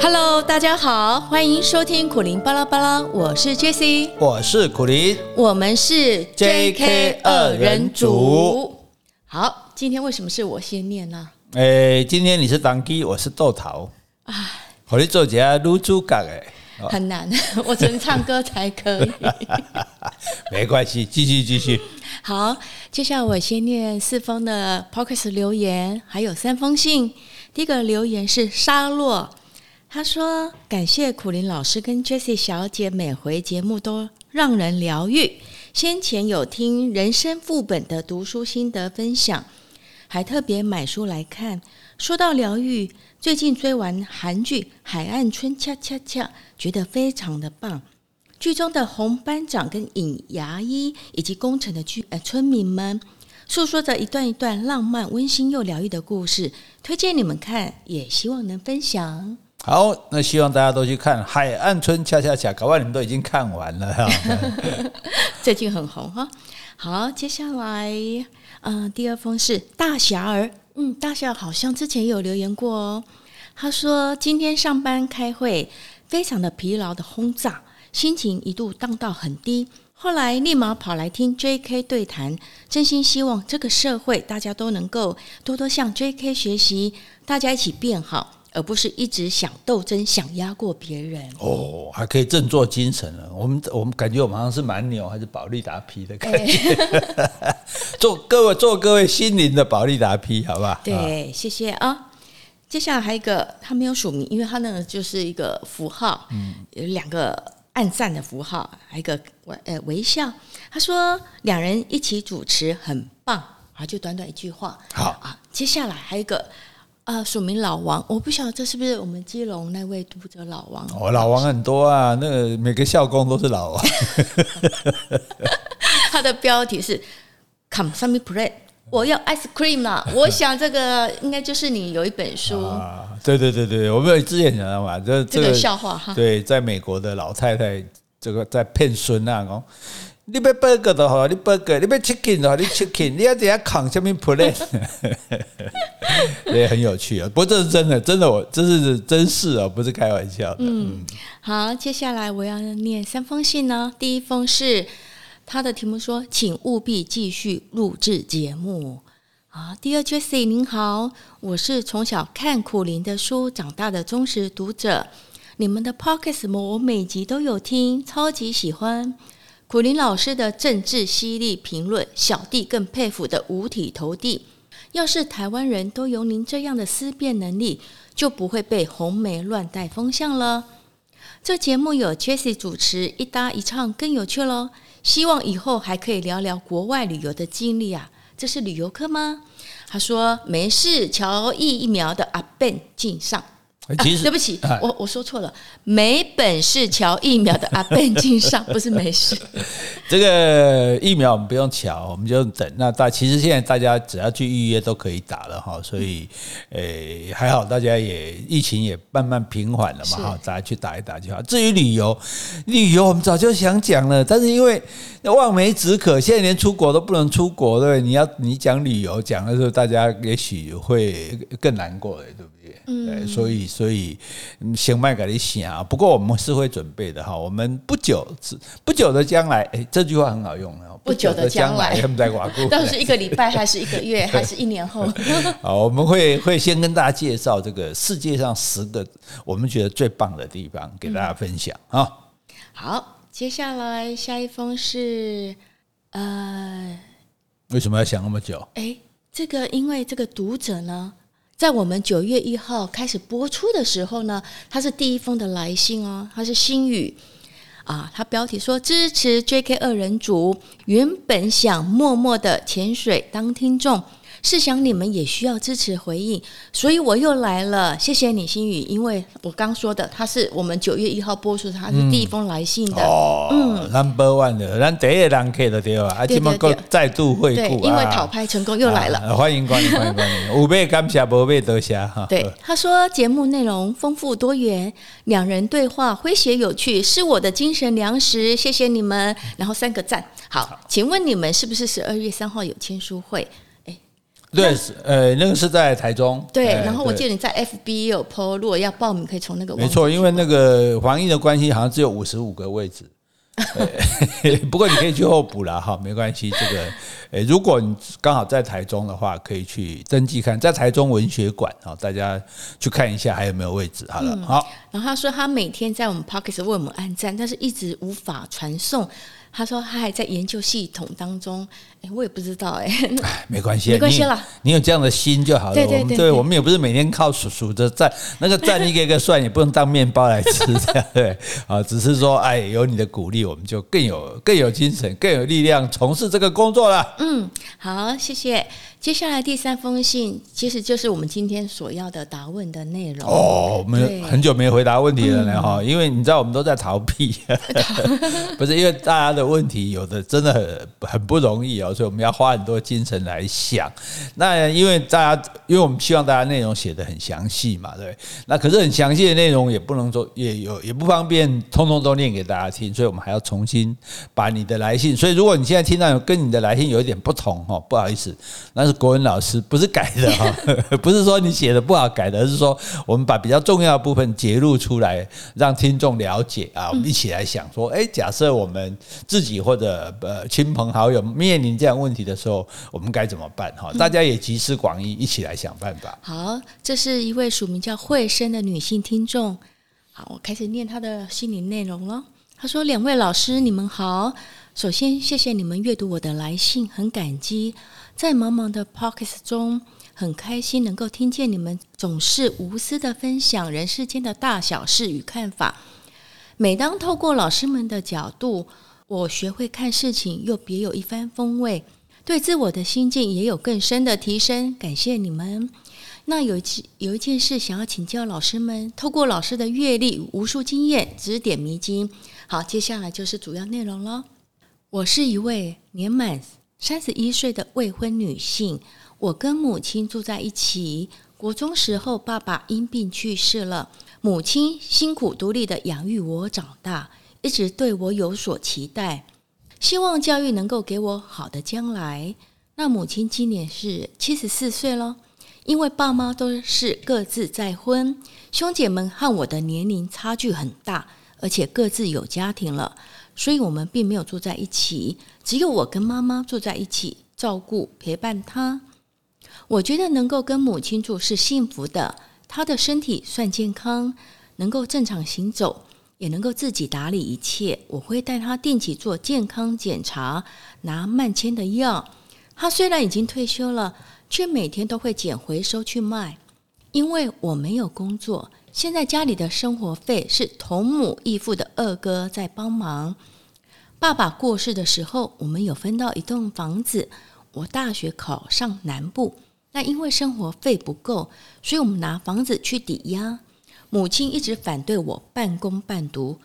Hello，大家好，欢迎收听苦林巴拉巴拉，我是 Jessie，我是苦林，我们是 JK 二人组。好，今天为什么是我先念呢？诶，今天你是当机，我是豆桃。哎，和你做一下女主角诶，很难，我只能唱歌才可以。没关系，继续继续。好，接下来我先念四封的 Podcast 留言，还有三封信。第一个留言是沙洛。他说：“感谢苦林老师跟 Jessie 小姐每回节目都让人疗愈。先前有听人生副本的读书心得分享，还特别买书来看。说到疗愈，最近追完韩剧《海岸村恰恰恰》，觉得非常的棒。剧中的洪班长跟尹牙医以及工程的居呃村民们，诉说着一段一段浪漫、温馨又疗愈的故事，推荐你们看，也希望能分享。”好，那希望大家都去看《海岸村恰恰恰》，搞不好你们都已经看完了哈。最近很红哈。好，接下来，嗯、第二封是大侠儿，嗯，大侠好像之前有留言过哦。他说今天上班开会，非常的疲劳的轰炸，心情一度荡到很低，后来立马跑来听 JK 对谈，真心希望这个社会大家都能够多多向 JK 学习，大家一起变好。而不是一直想斗争、想压过别人哦，还可以振作精神了。我们我们感觉我们好像是蛮牛还是保利达 P 的感觉，欸、做各位做各位心灵的保利达 P，好不好？对，谢谢啊。接下来还有一个，他没有署名，因为他那个就是一个符号，嗯，有两个暗赞的符号，还有一个微呃微笑。他说两人一起主持很棒啊，就短短一句话。好啊，接下来还有一个。啊，署名老王，我不晓得这是不是我们基隆那位读者老王？哦，老王很多啊，那个每个校工都是老王。他的标题是 “Come, some me play”，我要 ice cream 啦。我想这个应该就是你有一本书。啊，对对对对，我们有之前讲到嘛，这这个笑话哈。对，在美国的老太太，这个在骗孙啊。你要 burger 的话，你 burger；你要 chicken 的话，你 chicken。你要怎样扛下面 plate，也很有趣啊。不过这是真的，真的，我这是真事啊，不是开玩笑的。嗯，好，接下来我要念三封信呢。第一封是他的题目说，请务必继续录制节目。啊，第二，Jessie 您好，我是从小看苦林的书长大的忠实读者，你们的 Podcast 我每集都有听，超级喜欢。苦苓老师的政治犀利评论，小弟更佩服的五体投地。要是台湾人都有您这样的思辨能力，就不会被红媒乱带风向了。这节目有 Jessie 主持，一搭一唱更有趣喽。希望以后还可以聊聊国外旅游的经历啊。这是旅游课吗？他说没事，乔疫苗的阿 Ben 敬上。其实、啊、对不起，啊、我我说错了，没本事瞧疫苗的阿 Ben 敬上，不是没事。这个疫苗我们不用瞧，我们就等。那大其实现在大家只要去预约都可以打了哈，所以诶还好，大家也疫情也慢慢平缓了嘛哈，大家去打一打就好。至于旅游，旅游我们早就想讲了，但是因为望梅止渴，现在连出国都不能出国，对不对？你要你讲旅游讲的时候，大家也许会更难过的，对不对？嗯，所以所以先卖给你想，不过我们是会准备的哈。我们不久不久的将来，哎，这句话很好用啊。不久的将来，他们在寡固，到底是一个礼拜，还是一个月，还是一年后？好，我们会会先跟大家介绍这个世界上十个我们觉得最棒的地方，给大家分享啊。嗯、好，接下来下一封是呃，为什么要想那么久？哎，这个因为这个读者呢。在我们九月一号开始播出的时候呢，他是第一封的来信哦，他是心语啊，他标题说支持 JK 二人组，原本想默默的潜水当听众。试想你们也需要支持回应，所以我又来了。谢谢你，心宇，因为我刚说的，他是我们九月一号播出，他是第一封来信的。哦，嗯，Number One 的，咱第一个人客的对吧？啊，今麦够再度惠顾，因为讨拍成功又来了。欢迎光临，欢迎光临。五倍感谢，五倍多谢哈。对，他说节目内容丰富多元，两人对话诙谐有趣，是我的精神粮食。谢谢你们，然后三个赞。好，请问你们是不是十二月三号有签书会？对，呃，那个是在台中。对，然后我记得你在 FB 也有 po，如果要报名，可以从那个没错，因为那个防疫的关系，好像只有五十五个位置。不过你可以去候补了哈，没关系。这个，如果你刚好在台中的话，可以去登记看，在台中文学馆啊，大家去看一下还有没有位置。好了，嗯、好。然后他说他每天在我们 Podcast 为我们按赞，但是一直无法传送。他说他还在研究系统当中，哎，我也不知道哎，没关系，没关系了，你有这样的心就好了。对对对，我们也不是每天靠数数着赞，那个赞一个一个算，也不能当面包来吃，这样对啊，只是说哎，有你的鼓励，我们就更有更有精神，更有力量从事这个工作了。嗯，好，谢谢。接下来第三封信，其实就是我们今天所要的答问的内容。哦，我们很久没回答问题了呢，哈、嗯，因为你知道我们都在逃避，不是因为大家的问题有的真的很很不容易哦，所以我们要花很多精神来想。那因为大家，因为我们希望大家内容写得很详细嘛，对。那可是很详细的内容也不能说，也有也不方便，通通都念给大家听，所以我们还要重新把你的来信。所以如果你现在听到有跟你的来信有一点不同，哈，不好意思，那。是国文老师不是改的哈，不是说你写的不好改的，而是说我们把比较重要的部分截录出来，让听众了解啊。我们一起来想说，哎，假设我们自己或者呃亲朋好友面临这样问题的时候，我们该怎么办哈？大家也集思广益，一起来想办法。好，这是一位署名叫慧生的女性听众。好，我开始念她的心理内容了。她说：“两位老师，你们好。首先，谢谢你们阅读我的来信，很感激。”在茫茫的 Podcast 中，很开心能够听见你们总是无私的分享人世间的大小事与看法。每当透过老师们的角度，我学会看事情，又别有一番风味，对自我的心境也有更深的提升。感谢你们。那有一有一件事想要请教老师们，透过老师的阅历、无数经验，指点迷津。好，接下来就是主要内容了。我是一位年满。三十一岁的未婚女性，我跟母亲住在一起。国中时候，爸爸因病去世了，母亲辛苦独立的养育我长大，一直对我有所期待，希望教育能够给我好的将来。那母亲今年是七十四岁了，因为爸妈都是各自再婚，兄姐们和我的年龄差距很大，而且各自有家庭了。所以我们并没有住在一起，只有我跟妈妈住在一起，照顾陪伴她。我觉得能够跟母亲住是幸福的，她的身体算健康，能够正常行走，也能够自己打理一切。我会带他定期做健康检查，拿慢签的药。他虽然已经退休了，却每天都会捡回收去卖。因为我没有工作。现在家里的生活费是同母异父的二哥在帮忙。爸爸过世的时候，我们有分到一栋房子。我大学考上南部，那因为生活费不够，所以我们拿房子去抵押。母亲一直反对我半工半读，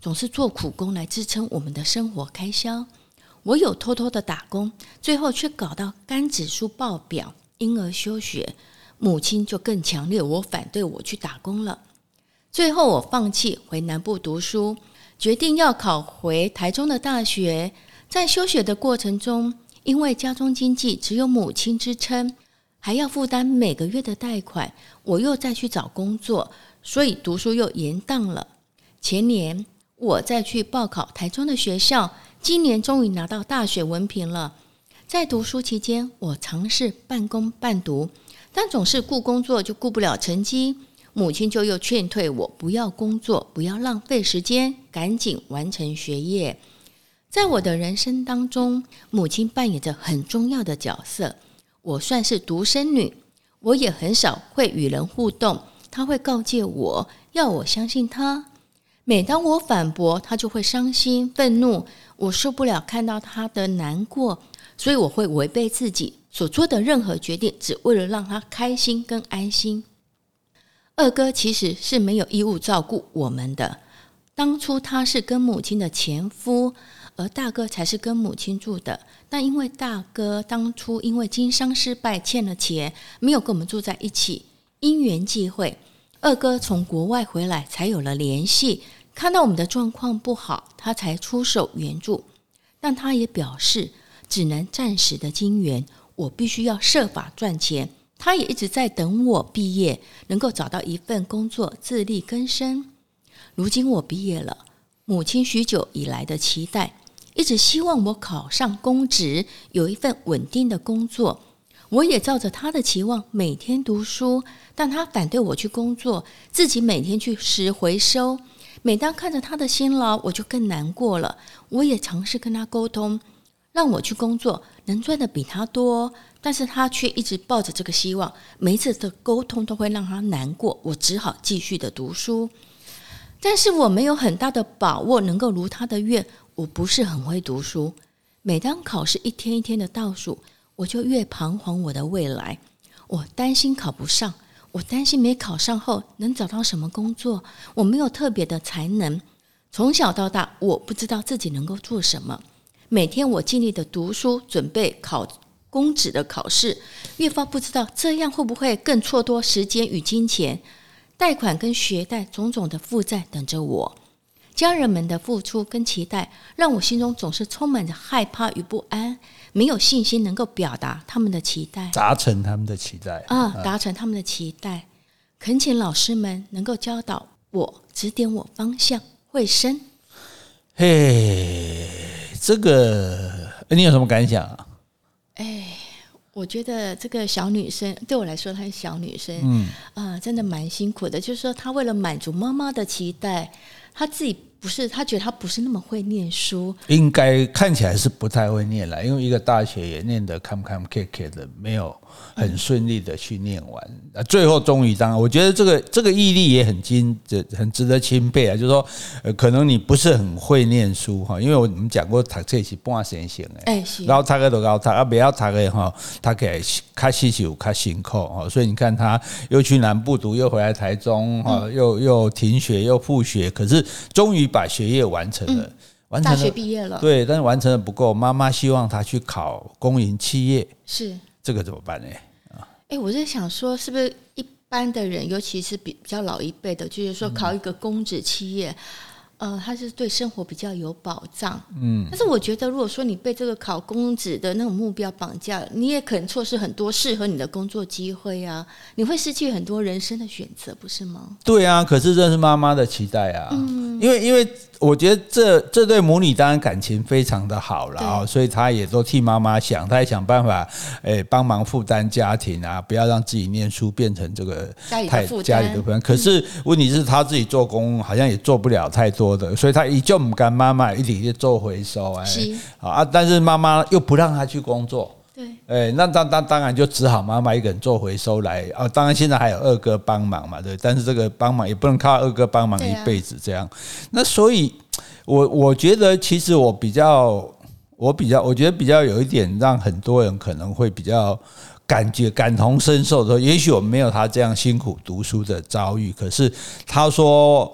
总是做苦工来支撑我们的生活开销。我有偷偷的打工，最后却搞到肝指数爆表，因而休学。母亲就更强烈，我反对我去打工了。最后我放弃回南部读书，决定要考回台中的大学。在休学的过程中，因为家中经济只有母亲支撑，还要负担每个月的贷款，我又再去找工作，所以读书又延宕了。前年我再去报考台中的学校，今年终于拿到大学文凭了。在读书期间，我尝试半工半读。但总是顾工作就顾不了成绩，母亲就又劝退我不要工作，不要浪费时间，赶紧完成学业。在我的人生当中，母亲扮演着很重要的角色。我算是独生女，我也很少会与人互动。他会告诫我要我相信他，每当我反驳，他就会伤心愤怒。我受不了看到他的难过，所以我会违背自己。所做的任何决定，只为了让他开心跟安心。二哥其实是没有义务照顾我们的。当初他是跟母亲的前夫，而大哥才是跟母亲住的。但因为大哥当初因为经商失败欠了钱，没有跟我们住在一起。因缘际会，二哥从国外回来，才有了联系。看到我们的状况不好，他才出手援助。但他也表示，只能暂时的经援。我必须要设法赚钱。他也一直在等我毕业，能够找到一份工作，自力更生。如今我毕业了，母亲许久以来的期待，一直希望我考上公职，有一份稳定的工作。我也照着他的期望每天读书，但他反对我去工作，自己每天去拾回收。每当看着他的辛劳，我就更难过了。我也尝试跟他沟通，让我去工作，能赚的比他多，但是他却一直抱着这个希望。每一次的沟通都会让他难过，我只好继续的读书。但是我没有很大的把握能够如他的愿。我不是很会读书，每当考试一天一天的倒数，我就越彷徨我的未来。我担心考不上。我担心没考上后能找到什么工作，我没有特别的才能。从小到大，我不知道自己能够做什么。每天我尽力的读书，准备考公职的考试，越发不知道这样会不会更蹉跎时间与金钱。贷款跟学贷种种的负债等着我，家人们的付出跟期待，让我心中总是充满着害怕与不安。没有信心能够表达他们的期待，达成他们的期待啊！达成他们的期待，恳请老师们能够教导我，指点我方向，慧生。嘿，这个你有什么感想啊？哎，我觉得这个小女生对我来说，她是小女生，嗯啊、呃，真的蛮辛苦的。就是说，她为了满足妈妈的期待，她自己。不是，他觉得他不是那么会念书，应该看起来是不太会念了，因为一个大学也念得坎坎坷坷的，没有很顺利的去念完，啊，最后终于当然，我觉得这个这个毅力也很经，很值得钦佩啊。就是说，呃，可能你不是很会念书哈，因为我们讲过，读这是半神仙哎，然后他个都高他啊，不要他个哈，他给开始就开辛苦哈，所以你看他又去南部读，又回来台中哈，又又停学又复学，可是终于。把学业完成了，完成了，大学毕业了。对，但是完成的不够，妈妈希望他去考公营企业，是这个怎么办呢？啊，哎，我在想说，是不是一般的人，尤其是比比较老一辈的，就是说考一个公职企业。呃，他是对生活比较有保障，嗯，但是我觉得，如果说你被这个考公职的那种目标绑架，你也可能错失很多适合你的工作机会啊，你会失去很多人生的选择，不是吗？对啊，可是这是妈妈的期待啊，嗯，因为因为。我觉得这这对母女当然感情非常的好了啊，所以她也都替妈妈想，她也想办法，诶，帮忙负担家庭啊，不要让自己念书变成这个太家里的负担。可是问题是她自己做工好像也做不了太多的，所以她依旧不干妈妈一直去做回收哎，啊，但是妈妈又不让她去工作。对，诶，那当当当然就只好妈妈一个人做回收来啊。当然现在还有二哥帮忙嘛，对。但是这个帮忙也不能靠二哥帮忙一辈子这样。那所以，我我觉得其实我比较，我比较，我觉得比较有一点让很多人可能会比较感觉感同身受的，也许我没有他这样辛苦读书的遭遇，可是他说。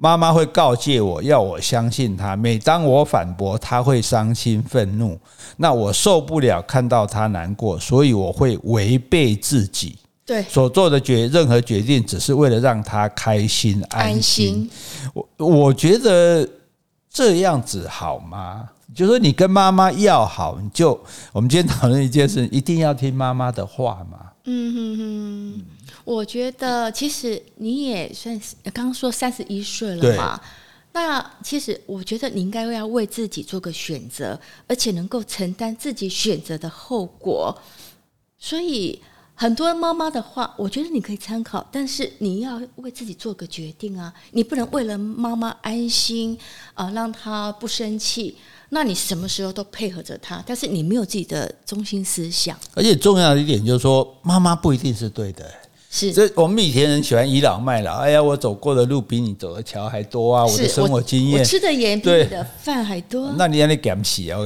妈妈会告诫我要我相信她。每当我反驳，她会伤心愤怒。那我受不了看到她难过，所以我会违背自己。对，所做的决任何决定，只是为了让她开心安心。我我觉得这样子好吗？就是说你跟妈妈要好，你就我们今天讨论一件事，一定要听妈妈的话嘛。嗯哼哼。我觉得其实你也算是刚刚说三十一岁了嘛，那其实我觉得你应该要为自己做个选择，而且能够承担自己选择的后果。所以很多妈妈的话，我觉得你可以参考，但是你要为自己做个决定啊！你不能为了妈妈安心啊，让她不生气，那你什么时候都配合着她，但是你没有自己的中心思想。而且重要的一点就是说，妈妈不一定是对的。是，所以我们以前人喜欢倚老卖老。哎呀，我走过的路比你走的桥还多啊！我的生活经验，我，吃的盐比你的饭还多。那你让你敢洗啊？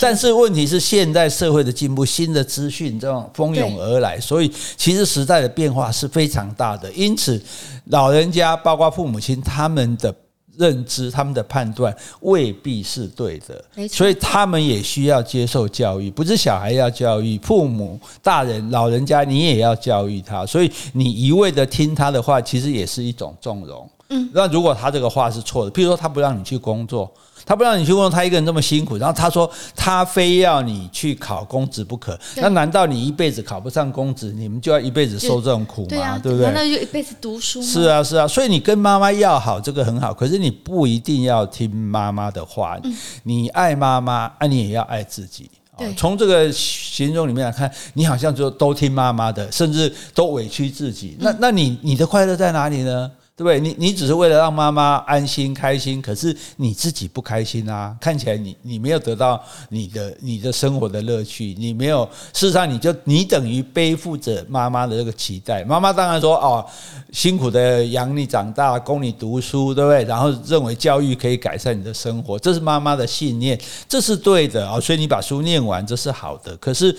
但是问题是，现在社会的进步，新的资讯这种蜂拥而来，所以其实时代的变化是非常大的。因此，老人家包括父母亲他们的。认知他们的判断未必是对的，所以他们也需要接受教育。不是小孩要教育，父母、大人、老人家你也要教育他。所以你一味的听他的话，其实也是一种纵容。嗯，那如果他这个话是错的，譬如说他不让你去工作。他不让你去问他一个人这么辛苦，然后他说他非要你去考公职不可，那难道你一辈子考不上公职，你们就要一辈子受这种苦吗？对，啊、对不对？那就一辈子读书。是啊，是啊，所以你跟妈妈要好，这个很好，可是你不一定要听妈妈的话。嗯、你爱妈妈，啊，你也要爱自己。对，从这个形容里面来看，你好像就都听妈妈的，甚至都委屈自己。那那你你的快乐在哪里呢？对不对？你你只是为了让妈妈安心开心，可是你自己不开心啊！看起来你你没有得到你的你的生活的乐趣，你没有，事实上你就你等于背负着妈妈的这个期待。妈妈当然说哦，辛苦的养你长大，供你读书，对不对？然后认为教育可以改善你的生活，这是妈妈的信念，这是对的啊！所以你把书念完，这是好的。可是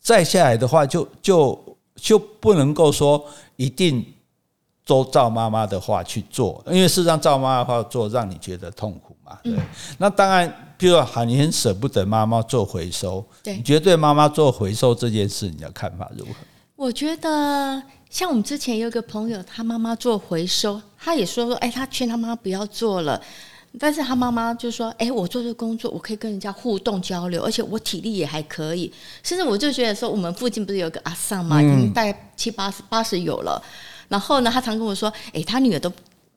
再下来的话就，就就就不能够说一定。都照妈妈的话去做，因为事实上照妈妈的话做，让你觉得痛苦嘛。对，嗯、那当然，比如说，好，你很舍不得妈妈做回收，对，你觉得对妈妈做回收这件事，你的看法如何？我觉得，像我们之前有一个朋友，他妈妈做回收，他也说说，哎，他劝他妈妈不要做了，但是他妈妈就说，哎，我做这个工作，我可以跟人家互动交流，而且我体力也还可以，甚至我就觉得说，我们附近不是有个阿桑嘛，已经大概七八十八十有了。然后呢，他常跟我说：“诶，他女儿都，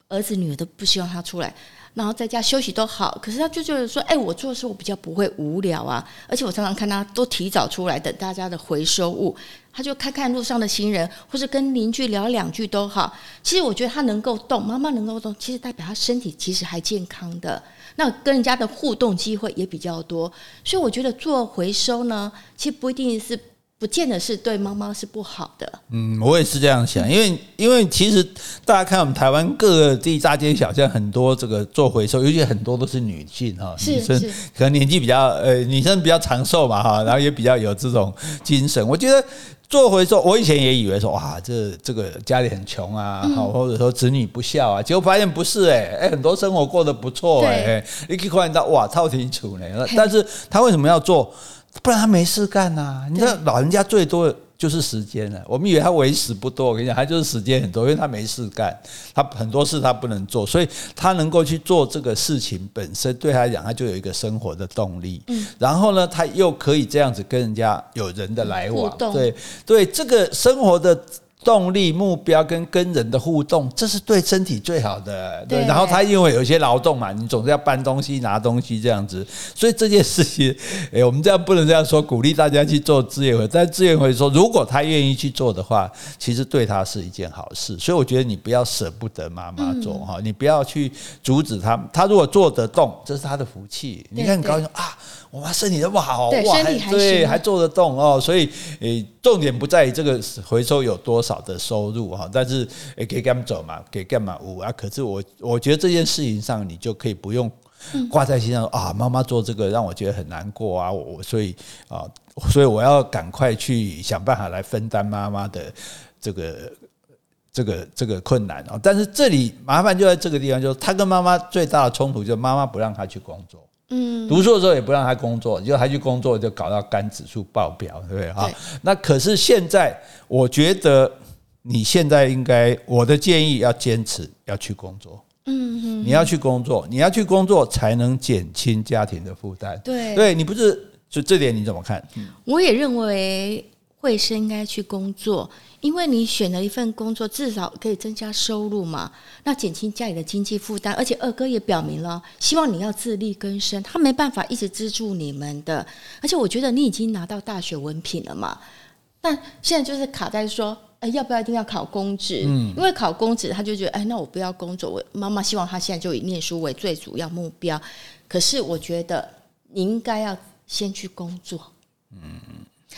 儿子女儿都不希望他出来，然后在家休息都好。可是他就觉得说，诶，我做的时候我比较不会无聊啊，而且我常常看他都提早出来等大家的回收物，他就看看路上的行人，或是跟邻居聊两句都好。其实我觉得他能够动，妈妈能够动，其实代表他身体其实还健康的，那跟人家的互动机会也比较多。所以我觉得做回收呢，其实不一定是。”不见得是对妈妈是不好的。嗯，我也是这样想，因为因为其实大家看我们台湾各地大街小巷很多这个做回收，尤其很多都是女性哈，女生可能年纪比较呃，女生比较长寿嘛哈，然后也比较有这种精神。我觉得做回收，我以前也以为说哇，这这个家里很穷啊，好或者说子女不孝啊，结果发现不是哎哎，很多生活过得不错哎，你可以看到哇，超清楚呢。但是他为什么要做？不然他没事干呐、啊！你知道老人家最多就是时间了。我们以为他为时不多，我跟你讲，他就是时间很多，因为他没事干，他很多事他不能做，所以他能够去做这个事情本身，对他来讲，他就有一个生活的动力。嗯，然后呢，他又可以这样子跟人家有人的来往，对对，这个生活的。动力、目标跟跟人的互动，这是对身体最好的。对，然后他因为有一些劳动嘛，你总是要搬东西、拿东西这样子，所以这件事情，诶，我们这样不能这样说，鼓励大家去做资源回。但资源回说，如果他愿意去做的话，其实对他是一件好事。所以我觉得你不要舍不得妈妈做哈，你不要去阻止他。他如果做得动，这是他的福气。你看，很高兴啊。我妈身体那么好，哇，还对，还做得动哦，所以诶，重点不在于这个回收有多少的收入哈，但是诶，给干嘛走嘛，给干嘛五啊？可是我我觉得这件事情上，你就可以不用挂在心上啊。妈妈做这个让我觉得很难过啊，我所以啊，所以我要赶快去想办法来分担妈妈的这个这个这个困难啊。但是这里麻烦就在这个地方，就是他跟妈妈最大的冲突，就是妈妈不让他去工作。嗯，读书的时候也不让他工作，就他去工作就搞到肝指数爆表，对不对啊？那可是现在，我觉得你现在应该，我的建议要坚持要去工作。嗯嗯，你要去工作，你要去工作才能减轻家庭的负担。对，对你不是就这点你怎么看？我也认为惠生应该去工作。因为你选了一份工作，至少可以增加收入嘛，那减轻家里的经济负担。而且二哥也表明了，希望你要自力更生，他没办法一直资助你们的。而且我觉得你已经拿到大学文凭了嘛，但现在就是卡在说，哎，要不要一定要考公职？嗯，因为考公职，他就觉得，哎，那我不要工作。我妈妈希望他现在就以念书为最主要目标。可是我觉得你应该要先去工作。嗯。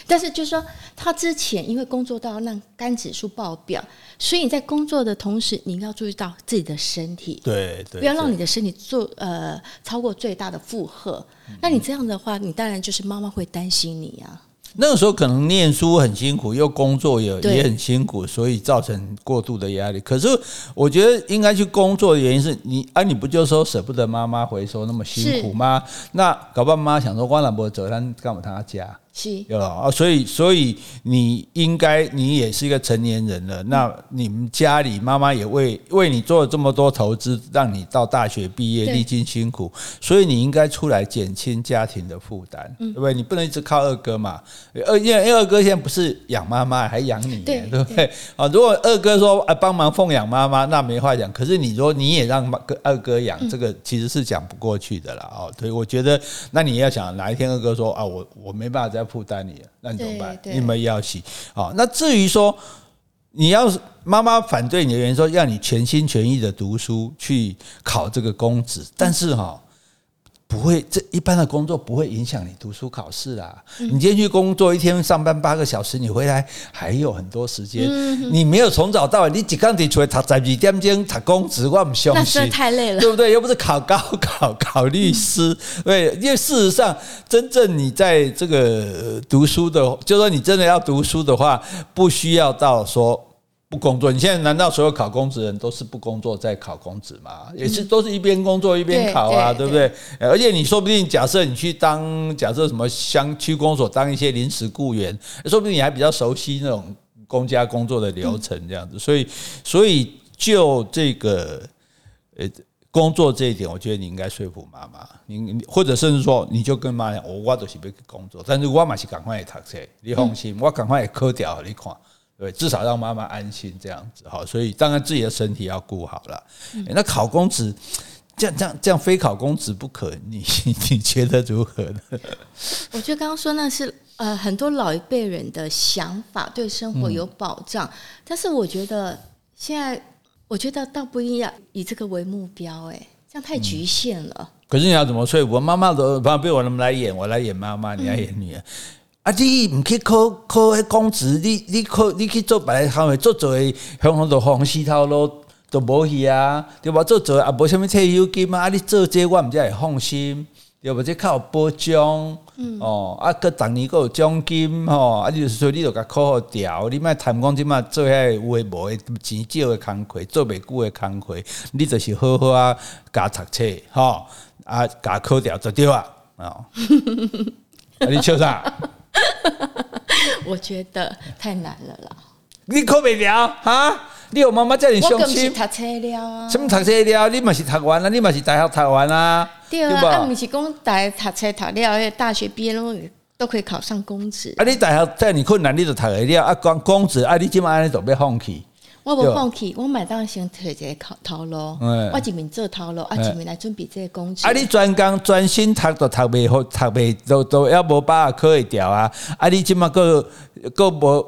但是就是说，他之前因为工作到让肝指数爆表，所以你在工作的同时，你要注意到自己的身体，对，对，不要让你的身体做呃超过最大的负荷。嗯、那你这样的话，你当然就是妈妈会担心你呀、啊。那个时候可能念书很辛苦，又工作也也很辛苦，所以造成过度的压力。可是我觉得应该去工作的原因是你，啊，你不就说舍不得妈妈回收那么辛苦吗？那搞不好妈妈想说，我哪不走，咱干嘛他家？是，有啊，所以所以你应该你也是一个成年人了，那你们家里妈妈也为为你做了这么多投资，让你到大学毕业历经辛苦，所以你应该出来减轻家庭的负担，对不对？你不能一直靠二哥嘛，二因为二哥现在不是养妈妈，还养你，对不对？啊，如果二哥说啊帮忙奉养妈妈，那没话讲。可是你说你也让二哥养，这个其实是讲不过去的了哦。所以我觉得，那你要想哪一天二哥说啊，我我没办法再。负担你，那你怎么办？你们要洗好？那至于说，你要是妈妈反对你的原因，说让你全心全意的读书去考这个公职，但是哈。不会，这一般的工作不会影响你读书考试啦。你今天去工作一天上班八个小时，你回来还有很多时间。你没有从早到晚，你几刚提出来读十二点钟他公职，我不相信。那太累了，对不对？又不是考高考考律师，对。因为事实上，真正你在这个读书的，就说你真的要读书的话，不需要到说。不工作，你现在难道所有考公职人都是不工作在考公职吗？也是都是一边工作一边考啊，对不对？而且你说不定，假设你去当假设什么乡区公所当一些临时雇员，说不定你还比较熟悉那种公家工作的流程这样子。所以，所以就这个呃工作这一点，我觉得你应该说服妈妈，你或者甚至说，你就跟妈讲，我我都是要去工作，但是我嘛是赶快读书，你放心，我赶快考掉你看。对，至少让妈妈安心这样子哈，所以当然自己的身体要顾好了。那考公职，这样这样这样非考公职不可，你 你觉得如何呢？我觉得刚刚说那是呃很多老一辈人的想法，对生活有保障，但是我觉得现在我觉得倒不一定要以这个为目标，哎，这样太局限了。可是你要怎么说服妈妈的？反正被我那么来演，我来演妈妈，你来演女儿。啊！你毋去考考迄公职，你你考你去做别个行业，做做诶，向向都黄丝头路都无去啊，对无？做做啊，无啥物退休金啊，啊！你做这我毋才会放心，对无？这较有保障，嗯、哦，啊，搁逐年搁有奖金，吼，啊，就是说你着甲考好调，你莫贪讲即嘛做遐有诶无诶钱少诶工课，做袂久诶工课，你就是好好啊，加读册，吼，啊，加考调就对啊，哦，啊，你笑啥？我觉得太难了啦！你考不了啊？你有妈妈叫你相亲？我读册了啊！什么读册了？你嘛是读完了？你嘛是大学读完啊？对啊，啊，不是讲大学读册读了，大学毕业了都可以考上公职。啊，你大学再你困难，你就读会了啊？光公职啊，你今晚安尼都要放弃？我无放弃，我买当先摕一个头头路，我一面做头路，啊一面来准备这个工作。啊，你专工专心读都读袂好，读袂都都要无把握考会掉啊！啊，你即马个个无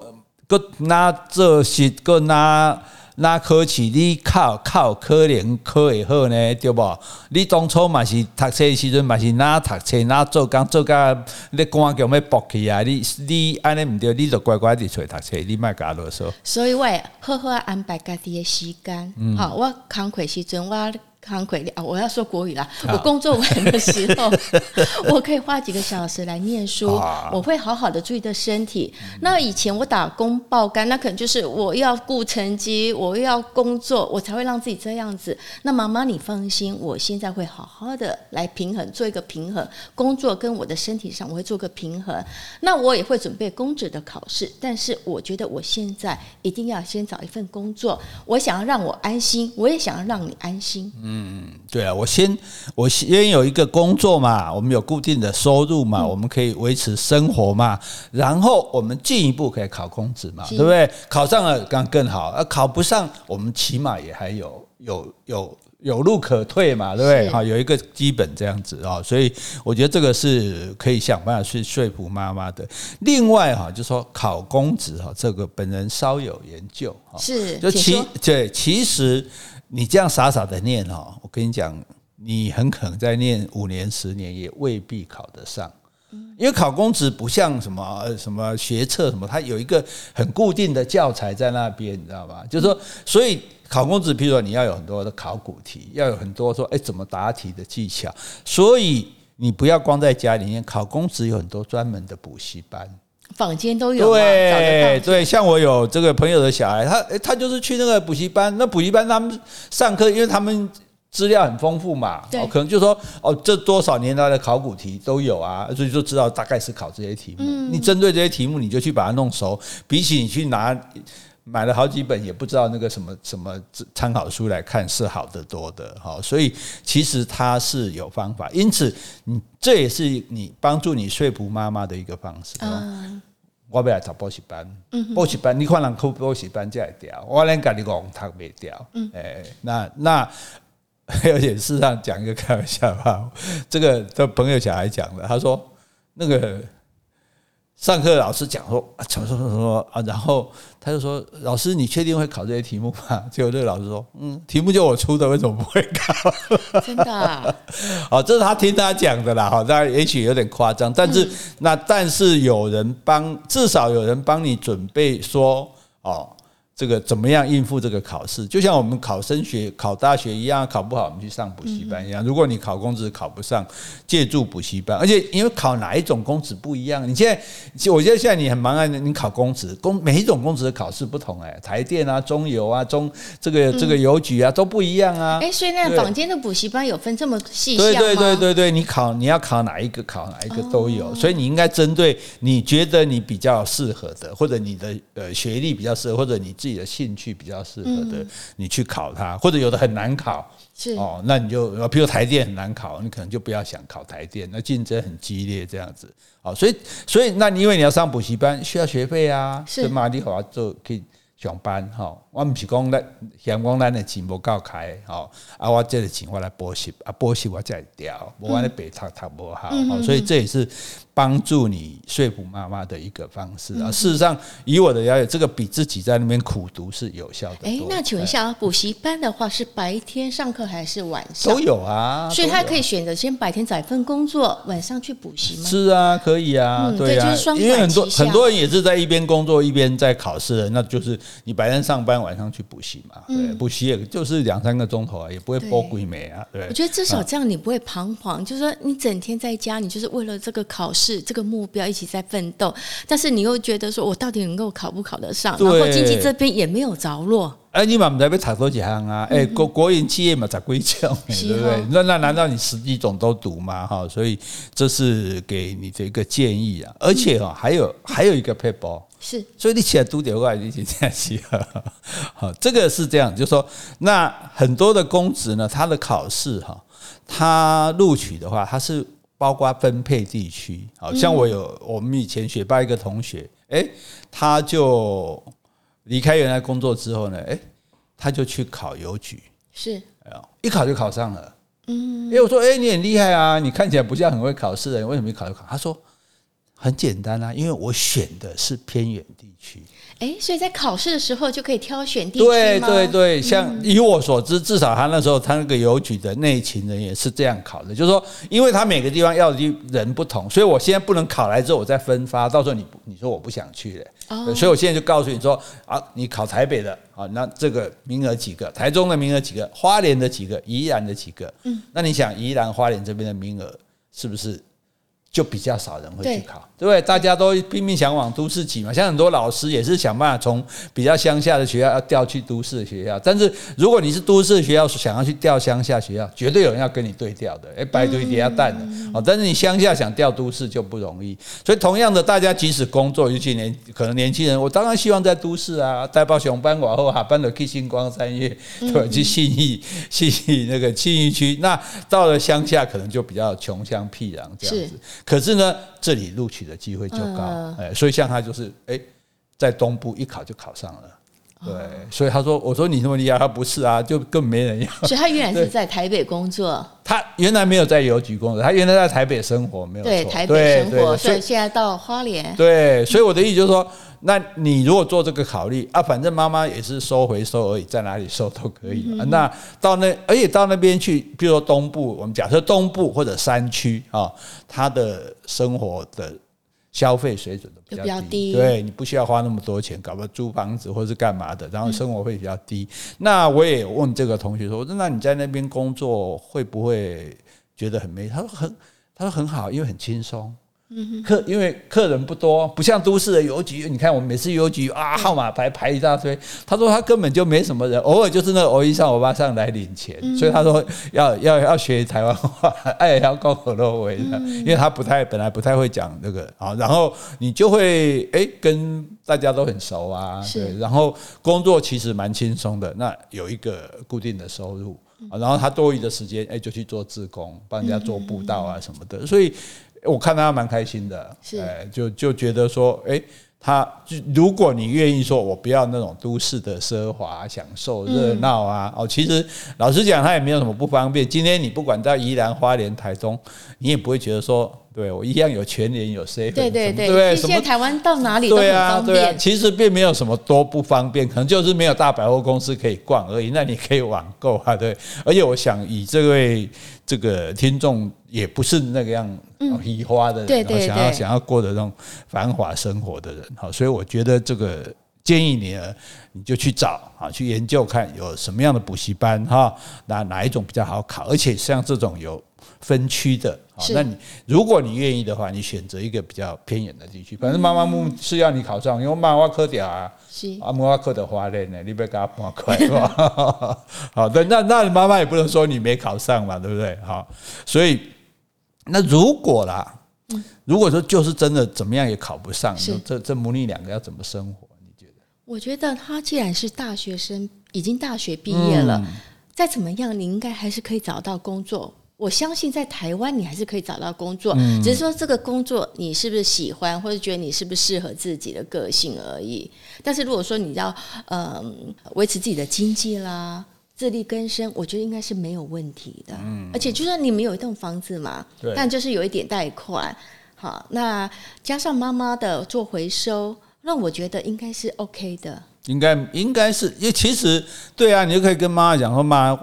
个哪做事个哪？那考试你考考可能考会好呢，对无？你当初嘛是读册的时阵嘛是哪读册哪做工做甲你官叫要博去啊！你你安尼毋对，你就乖乖伫揣读册，你莫甲啰嗦。所以我会好好安排家己的时间，吼、嗯，我工课时阵我。慷慨啊！我要说国语啦。我工作完的时候，我可以花几个小时来念书。我会好好的注意的身体。那以前我打工爆肝，那可能就是我要顾成绩，我又要工作，我才会让自己这样子。那妈妈你放心，我现在会好好的来平衡，做一个平衡，工作跟我的身体上，我会做个平衡。那我也会准备公职的考试，但是我觉得我现在一定要先找一份工作。我想要让我安心，我也想要让你安心。嗯，对啊，我先我先有一个工作嘛，我们有固定的收入嘛，嗯、我们可以维持生活嘛，然后我们进一步可以考公职嘛，对不对？考上了刚更好，啊，考不上，我们起码也还有有有有路可退嘛，对不对？好，有一个基本这样子啊，所以我觉得这个是可以想办法去说服妈妈的。另外哈，就说考公职哈，这个本人稍有研究哈，是就其对其实。你这样傻傻的念哦，我跟你讲，你很可能再念五年、十年也未必考得上，因为考公职不像什么什么学测什么，它有一个很固定的教材在那边，你知道吧？就是说，所以考公职，譬如说你要有很多的考古题，要有很多说哎怎么答题的技巧，所以你不要光在家里面考公职，有很多专门的补习班。坊间都有，对对，像我有这个朋友的小孩，他他就是去那个补习班，那补习班他们上课，因为他们资料很丰富嘛，对，可能就说哦，这多少年来的考古题都有啊，所以就知道大概是考这些题目。嗯、你针对这些题目，你就去把它弄熟，比起你去拿买了好几本也不知道那个什么什么参考书来看是好得多的哈。所以其实它是有方法，因此你这也是你帮助你说服妈妈的一个方式。嗯，我不要找补习班，补习班你可能考补习班才会掉，我连跟你讲读没掉。嗯，哎，那那。而且事实上讲一个开玩笑话，这个这朋友小孩讲的，他说那个上课老师讲说啊，什么什么什么啊，然后他就说老师，你确定会考这些题目吗？结果这个老师说，嗯，题目就我出的，为什么不会考？真的啊？哦，这是他听他讲的啦，哈，当然也许有点夸张，但是那但是有人帮，至少有人帮你准备说哦。这个怎么样应付这个考试？就像我们考升学、考大学一样，考不好我们去上补习班一样。如果你考公职考不上，借助补习班。而且因为考哪一种公职不一样，你现在，我觉得现在你很忙啊，你考公职，公每一种公职的考试不同哎，台电啊、中油啊、中这个这个邮局啊都不一样啊。哎，所以那坊间的补习班有分这么细？对对对对对，你考你要考哪一个，考哪一个都有。所以你应该针对你觉得你比较适合的，或者你的呃学历比较适合，或者你。自己的兴趣比较适合的，你去考它，或者有的很难考，是哦，那你就比如台电很难考，你可能就不要想考台电，那竞争很激烈这样子，哦，所以所以那你因为你要上补习班需要学费啊，是嘛？你好做可以上班哈，我不是讲咱嫌讲咱的钱不够开，哦，啊，我这个钱我来补习，啊，补习我再调，我完了白读读不好，所以这也是。帮助你说服妈妈的一个方式啊！事实上，以我的了解，这个比自己在那边苦读是有效的。哎，那请问一下啊，补习班的话是白天上课还是晚上？都有啊，所以他可以选择先白天找一份工作，晚上去补习吗？是啊，可以啊，对啊，因为很多很多人也是在一边工作一边在考试的，那就是你白天上班，晚上去补习嘛。对，补习也就是两三个钟头啊，也不会波鬼美啊。对，我觉得至少这样你不会彷徨，就是说你整天在家，你就是为了这个考试。是这个目标一起在奋斗，但是你又觉得说，我到底能够考不考得上？然后经济这边也没有着落。哎，你嘛不知道要读多几行啊？哎，国国营企业嘛才归讲，对不对？那那难道你十几种都读吗？哈，所以这是给你的一个建议啊。而且哈，还有还有一个撇步是，所以你起来读点外语就这样子。好，这个是这样，就是说，那很多的公职呢，他的考试哈，他录取的话，他是。包括分配地区，好像我有我们以前学霸一个同学，诶，他就离开原来工作之后呢，诶，他就去考邮局，是，一考就考上了，嗯，诶，我说，诶，你很厉害啊，你看起来不像很会考试的人，为什么一考就考？他说，很简单啊，因为我选的是偏远地区。哎，所以在考试的时候就可以挑选地区对对对，像以我所知，至少他那时候他那个邮局的内勤人员是这样考的，就是说，因为他每个地方要的人不同，所以我现在不能考来之后我再分发，到时候你你说我不想去嘞，哦，所以我现在就告诉你说啊，你考台北的啊，那这个名额几个，台中的名额几个，花莲的几个，宜兰的几个，嗯，那你想宜兰花莲这边的名额是不是？就比较少人会去考，对不对？大家都拼命想往都市挤嘛。像很多老师也是想办法从比较乡下的学校要调去都市的学校。但是如果你是都市的学校想要去调乡下学校，绝对有人要跟你对调的。哎，白堆叠下蛋的哦。但是你乡下想调都市就不容易。所以同样的，大家即使工作，尤其年可能年轻人，我当然希望在都市啊，带包熊班往后哈，搬到去星光三月，对，去信义 信义那个信义区。那到了乡下，可能就比较穷乡僻壤这样子。可是呢，这里录取的机会就高，哎，所以像他就是，哎，在东部一考就考上了，对，所以他说，我说你那么厉害，他不是啊，就更没人要。所以他原来是在台北工作，他原来没有在邮局工作，他原来在台北生活，没有错，对，台北生活，所以现在到花莲，对，所以我的意思就是说。那你如果做这个考虑啊，反正妈妈也是收回收而已，在哪里收都可以。嗯、那到那，而且到那边去，比如说东部，我们假设东部或者山区啊，他的生活的消费水准都比较低，对，你不需要花那么多钱，搞个租房子或是干嘛的，然后生活费比较低。嗯、那我也问这个同学说，那你在那边工作会不会觉得很没？他说很，他说很好，因为很轻松。客因为客人不多，不像都市的邮局，你看我们每次邮局啊，号码牌排一大堆。他说他根本就没什么人，偶尔就是那个欧姨上、欧巴上来领钱，所以他说要要要学台湾话，哎，要高口落尾的，因为他不太本来不太会讲这个啊，然后你就会哎跟大家都很熟啊，对，然后工作其实蛮轻松的，那有一个固定的收入啊，然后他多余的时间哎就去做志工，帮人家做布道啊什么的，所以。我看他蛮开心的，是，就就觉得说，哎，他就如果你愿意说，我不要那种都市的奢华享受热闹啊，哦，其实老实讲，他也没有什么不方便。今天你不管在宜兰花莲台中，你也不会觉得说。对，我一样有全年有 C，对对对，对现在台湾到哪里都很方便。对啊，对啊，其实并没有什么多不方便，可能就是没有大百货公司可以逛而已。那你可以网购啊，对。而且我想，以这位这个听众也不是那个样移花的人，对对对，想要想要过的那种繁华生活的人，好，所以我觉得这个建议你呢，你就去找啊，去研究看有什么样的补习班哈，哪哪一种比较好考，而且像这种有。分区的，好，那你如果你愿意的话，你选择一个比较偏远的地区。反正妈妈木是要你考上，因为妈妈科掉啊，啊妈妈科的话呢，你别给他破快是吧？好，的，那那你妈妈也不能说你没考上嘛，对不对？好，所以那如果啦，如果说就是真的怎么样也考不上，这这母女两个要怎么生活？我觉得他既然是大学生，已经大学毕业了，再怎么样，你应该还是可以找到工作。我相信在台湾你还是可以找到工作，只是说这个工作你是不是喜欢，或者觉得你是不是适合自己的个性而已。但是如果说你要嗯维持自己的经济啦，自力更生，我觉得应该是没有问题的。而且就算你没有一栋房子嘛，但就是有一点贷款，好，那加上妈妈的做回收，那我觉得应该是 OK 的。应该应该是，因为其实对啊，你就可以跟妈妈讲说妈。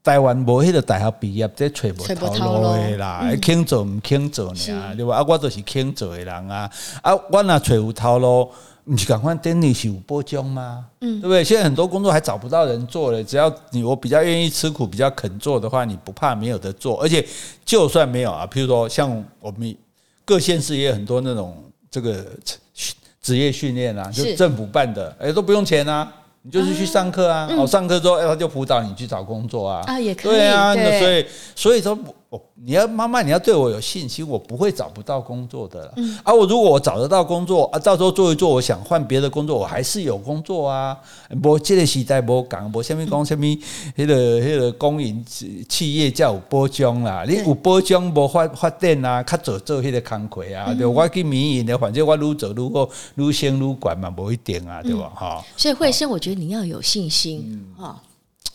台湾无迄个大学毕业，这揣无头路的啦，肯做毋肯做呢，对吧？啊，我就是肯做的人啊，啊，我若揣有头路，毋是赶快等你是有保障吗？嗯，对不对？现在很多工作还找不到人做了，只要你我比较愿意吃苦，比较肯做的话，你不怕没有得做。而且就算没有啊，譬如说像我们各县市也有很多那种这个职业训练啊，就政府办的，哎，都不用钱啊。你就是去上课啊，哦，上课之后，哎，他就辅导你去找工作啊，啊，也可以，对啊，那所以，所以说。哦，你要妈妈，你要对我有信心，我不会找不到工作的。嗯，啊，我如果我找得到工作啊，到时候做一做，我想换别的工作，我还是有工作啊。无这个时代无讲，无什么讲什么，那个那个公营企业叫有保障啦。你有保障，无发发展啊，较做做那个工课啊。对，我去民营的，反正我愈做愈好，愈升愈管嘛，无一定啊，对吧？哈。所以慧生，我觉得你要有信心啊，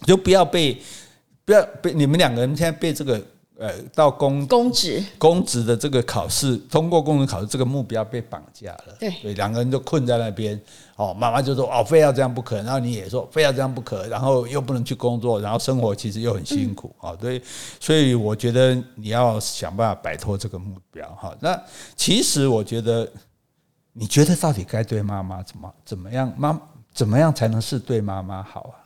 就不要被不要被你们两个人现在被这个。呃，到公公职公职的这个考试，通过公职考试这个目标被绑架了，对，两个人就困在那边。哦，妈妈就说哦，非要这样不可，然后你也说非要这样不可，然后又不能去工作，然后生活其实又很辛苦啊。对，所以我觉得你要想办法摆脱这个目标哈。那其实我觉得，你觉得到底该对妈妈怎么怎么样？妈怎么样才能是对妈妈好啊？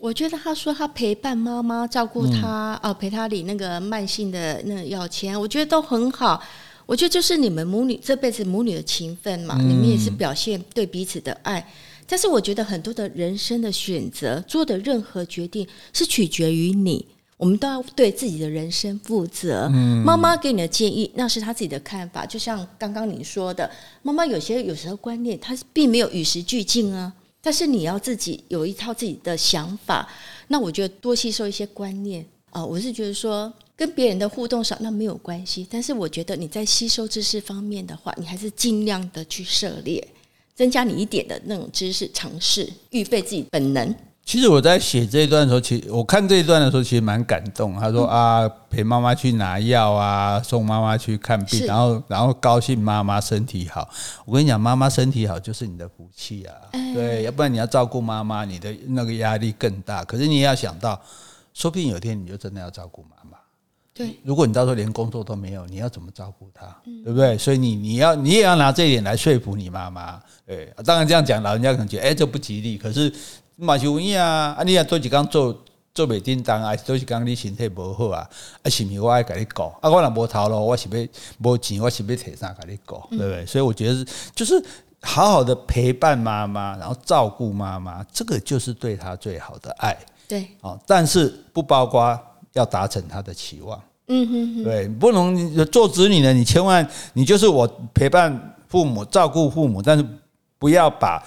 我觉得他说他陪伴妈妈，照顾她，啊，陪她领那个慢性的那个药钱，我觉得都很好。我觉得就是你们母女这辈子母女的情分嘛，嗯、你们也是表现对彼此的爱。但是我觉得很多的人生的选择，做的任何决定是取决于你。我们都要对自己的人生负责。嗯、妈妈给你的建议，那是她自己的看法。就像刚刚你说的，妈妈有些有时候观念，她并没有与时俱进啊。但是你要自己有一套自己的想法，那我觉得多吸收一些观念啊，我是觉得说跟别人的互动少那没有关系，但是我觉得你在吸收知识方面的话，你还是尽量的去涉猎，增加你一点的那种知识尝试，预备自己本能。其实我在写这一段的时候，其实我看这一段的时候，其实蛮感动。他说啊，陪妈妈去拿药啊，送妈妈去看病，然后然后高兴妈妈身体好。我跟你讲，妈妈身体好就是你的福气啊。对，要不然你要照顾妈妈，你的那个压力更大。可是你也要想到，说不定有一天你就真的要照顾妈妈。对，如果你到时候连工作都没有，你要怎么照顾她？对不对？所以你你要你也要拿这一点来说服你妈妈。对当然这样讲，老人家可能觉得哎，这不吉利。可是。马修一啊，啊，你啊做一工做做袂叮当啊，做一工你身体无好啊，啊是毋是我爱甲你顾啊？我若无头路，我是要无钱，我是要摕啥甲你顾，对不对？所以我觉得就是好好的陪伴妈妈，然后照顾妈妈，这个就是对她最好的爱。对，哦，但是不包括要达成她的期望。嗯哼哼，对，不能做子女的，你千万你就是我陪伴父母，照顾父母，但是不要把。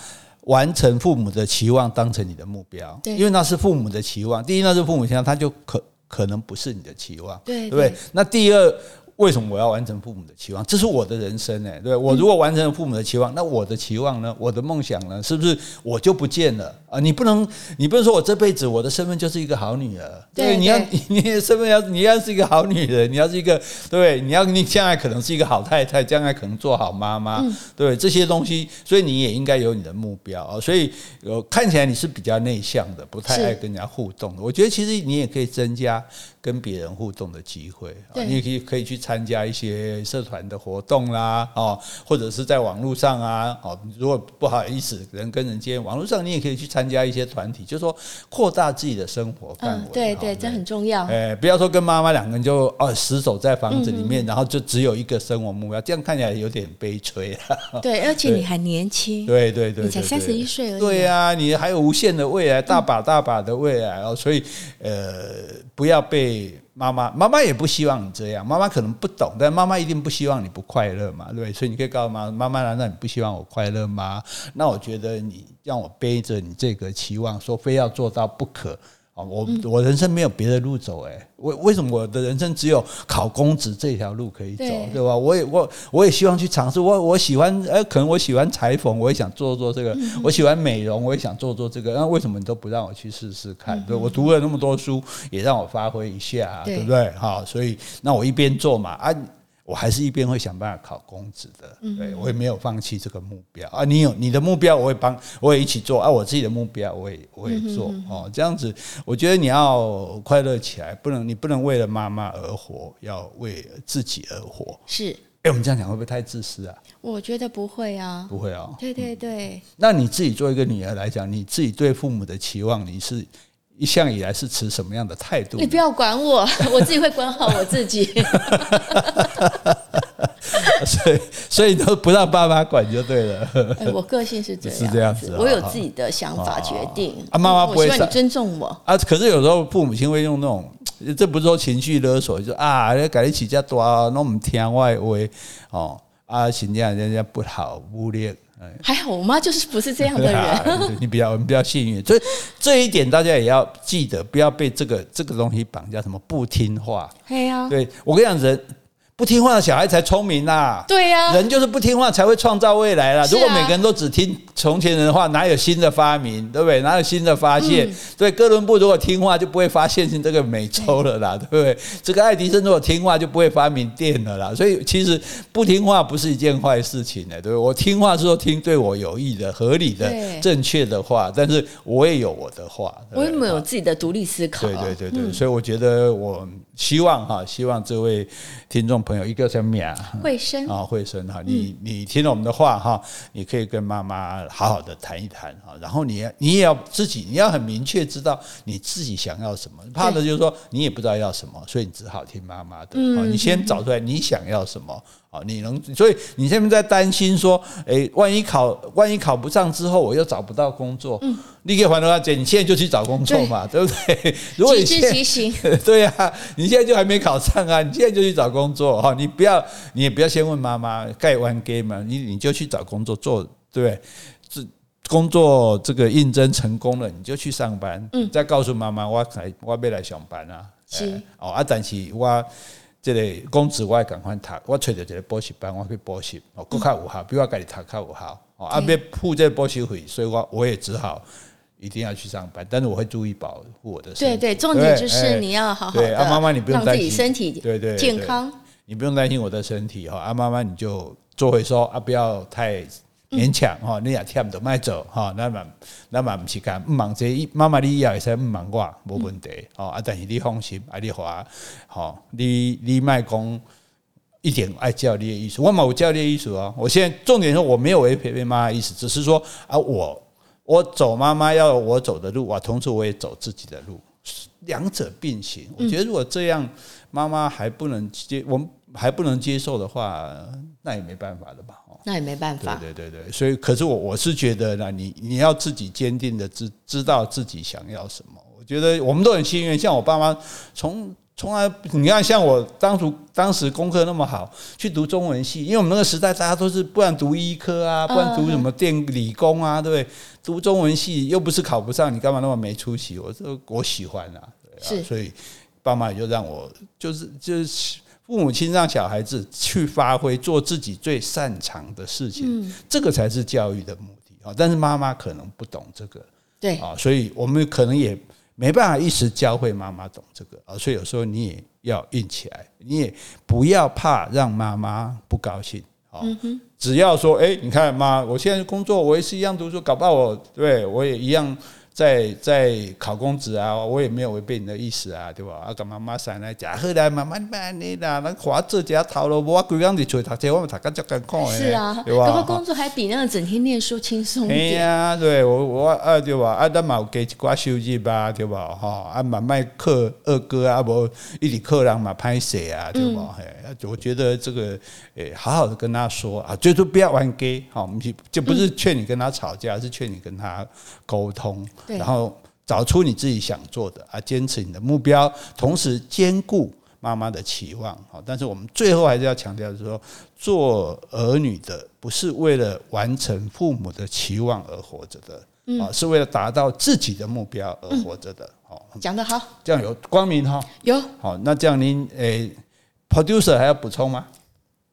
完成父母的期望当成你的目标，对，因为那是父母的期望。第一，那是父母期望，他就可可能不是你的期望，对，对不对？那第二。为什么我要完成父母的期望？这是我的人生哎，对，我如果完成了父母的期望，那我的期望呢？我的梦想呢？是不是我就不见了啊？你不能，你不能说我这辈子我的身份就是一个好女儿，对，你要 你的身份要你要是一个好女人，你要是一个对，你要你将来可能是一个好太太，将来可能做好妈妈，对这些东西，所以你也应该有你的目标啊。所以呃，看起来你是比较内向的，不太爱跟人家互动的。我觉得其实你也可以增加。跟别人互动的机会啊，你也可以可以去参加一些社团的活动啦，哦，或者是在网络上啊，哦，如果不好意思人跟人接网络上，你也可以去参加一些团体，就是说扩大自己的生活范围。嗯，对对，这很重要。哎，不要说跟妈妈两个人就哦死守在房子里面，然后就只有一个生活目标，这样看起来有点悲催。对，而且你还年轻，对对对，你才三十一岁而已。对啊，你还有无限的未来，大把大把的未来哦，所以呃，不要被。妈妈，妈妈也不希望你这样。妈妈可能不懂，但妈妈一定不希望你不快乐嘛，对不对？所以你可以告诉妈妈，妈妈难道你不希望我快乐吗？那我觉得你让我背着你这个期望，说非要做到不可。哦，我我人生没有别的路走，哎，为为什么我的人生只有考公职这条路可以走，对，对吧？我也我我也希望去尝试，我我喜欢，哎，可能我喜欢裁缝，我也想做做这个；我喜欢美容，我也想做做这个。那为什么你都不让我去试试看？对，我读了那么多书，也让我发挥一下，对不对？好，所以那我一边做嘛，啊。我还是一边会想办法考公职的，对，我也没有放弃这个目标啊。你有你的目标，我会帮，我也一起做啊。我自己的目标，我也我也做哦。这样子，我觉得你要快乐起来，不能你不能为了妈妈而活，要为自己而活。是，哎，我们这样讲会不会太自私啊？我觉得不会啊，不会啊。对对对。那你自己做一个女儿来讲，你自己对父母的期望，你是？一向以来是持什么样的态度？你不要管我，我自己会管好我自己。所以，所以都不让爸妈管就对了。欸、我个性是这样，是这样子。我有自己的想法决定。啊，妈妈不会。我希望你尊重我。啊，可是有时候父母亲会用那种，这不是说情绪勒索，就啊，你改你起家多，那我们听外话哦，啊，请假人家不好，污蔑。还好，我妈就是不是这样的人。啊、你比较，你比较幸运，所以这一点大家也要记得，不要被这个这个东西绑架。什么不听话？对呀，对我跟你讲人。不听话的小孩才聪明呐！对呀，人就是不听话才会创造未来啦。如果每个人都只听从前人的话，哪有新的发明？对不对？哪有新的发现？对，哥伦布如果听话，就不会发现这个美洲了啦，对不对？这个爱迪生如果听话，就不会发明电了啦。所以其实不听话不是一件坏事情呢，对不对？我听话是说听对我有益的、合理的、正确的话，但是我也有我的话，我也没有自己的独立思考。对对对对，所以我觉得我。希望哈，希望这位听众朋友一个叫咩慧生啊，慧生哈，你你听了我们的话哈，你可以跟妈妈好好的谈一谈哈，然后你你也要自己，你要很明确知道你自己想要什么，怕的就是说你也不知道要什么，所以你只好听妈妈的。你先找出来你想要什么。哦，你能，所以你现在在担心说，诶，万一考，万一考不上之后，我又找不到工作。嗯，你可以还的话，姐，你现在就去找工作嘛，对，对不对？如果你现在，对呀、啊，你现在就还没考上啊，你现在就去找工作哈，你不要，你也不要先问妈妈盖完 game 嘛，你你就去找工作做，对不对？这工作这个应征成功了，你就去上班。嗯，再告诉妈妈，我来，我要来上班啊。是，哦，啊，但是我。这个公职我也赶快读，我找到这个补习班，我去补习，哦，更较有效，比我家己读较有效。哦，啊，要付这个补习费，所以我我也只好一定要去上班，但是我会注意保护我的身体。对对，重点就是你要好好的，啊，妈妈你不用担心让自己身体对对健康，你不用担心我的身体哈，啊，妈妈你就做回收啊，不要太。勉强哈，你也忝就卖走哈，那么那么不是讲毋忙这妈妈你也会使不忙我无问题哦啊，但是你放心啊，你话好，你你卖讲一点爱教你的意思，我冇教你的意思哦，我现在重点是我没有违背妈妈的意思，只是说啊，我我走妈妈要我走的路，我同时我也走自己的路。两者并行。我觉得如果这样，妈妈还不能接，我们还不能接受的话，那也没办法的吧？那也没办法。对对对对，所以可是我我是觉得呢，你你要自己坚定的知知道自己想要什么。我觉得我们都很幸运，像我爸妈从。从来，你看，像我当初当时功课那么好，去读中文系，因为我们那个时代大家都是不然读医科啊，不然读什么电理工啊，对不对？读中文系又不是考不上，你干嘛那么没出息？我说我喜欢啊，对啊，所以爸妈也就让我就是就是父母亲让小孩子去发挥做自己最擅长的事情，这个才是教育的目的啊。但是妈妈可能不懂这个，对啊，所以我们可能也。没办法一时教会妈妈懂这个啊，所以有时候你也要硬起来，你也不要怕让妈妈不高兴啊。只要说，哎，你看妈，我现在工作，我也是一样读书，搞不好我对我也一样。在在考公职啊，我也没有违背你的意思啊，对吧？啊，干妈妈生来假好来，妈妈慢你啦，那华这家头路，我规工日出去读书，我们读个足艰苦，是啊，对吧？工作还比那个整天念书轻松一点。对呀，对我我啊，对吧？啊，咱嘛有加一寡收入吧，对吧？哈，啊，慢慢克二哥啊，无一直克人嘛歹势啊，对吧？嘿，我觉得这个诶，好好的跟他说啊，最多不要玩 gay，好，就不是劝你跟他吵架，是劝你跟他沟通。然后找出你自己想做的啊，坚持你的目标，同时兼顾妈妈的期望。好，但是我们最后还是要强调，就是说，做儿女的不是为了完成父母的期望而活着的，啊，是为了达到自己的目标而活着的。好，讲得好，这样有光明哈？有。好，那这样您诶，producer 还要补充吗？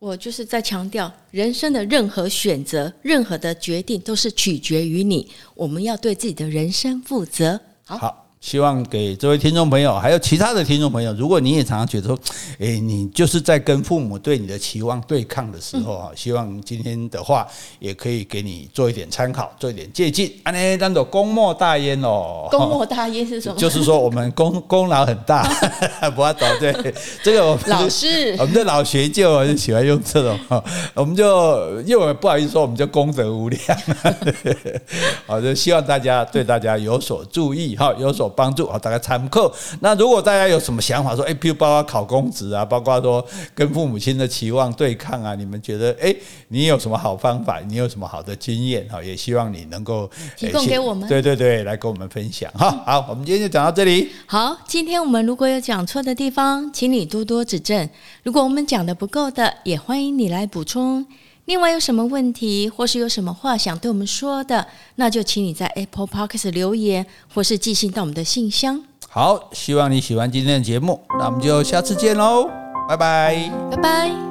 我就是在强调，人生的任何选择、任何的决定都是取决于你。我们要对自己的人生负责。好。好希望给这位听众朋友，还有其他的听众朋友，如果你也常常觉得说，诶，你就是在跟父母对你的期望对抗的时候啊，希望今天的话也可以给你做一点参考，做一点借鉴。啊，那当做功莫大焉哦。功莫大焉是什么？就是说我们功功劳很大，不要搞对这个我们老师，我们的老学究就喜欢用这种哈，我们就因为我们不好意思说，我们就功德无量。好，就希望大家对大家有所注意哈，有所。帮助啊，大家参考。那如果大家有什么想法，说，哎，比如包括考公职啊，包括说跟父母亲的期望对抗啊，你们觉得，哎，你有什么好方法？你有什么好的经验？哈，也希望你能够提供给我们。对对对，来跟我们分享。哈，好，我们今天就讲到这里。好，今天我们如果有讲错的地方，请你多多指正。如果我们讲的不够的，也欢迎你来补充。另外有什么问题，或是有什么话想对我们说的，那就请你在 Apple Podcast 留言，或是寄信到我们的信箱。好，希望你喜欢今天的节目，那我们就下次见喽，拜拜，拜拜。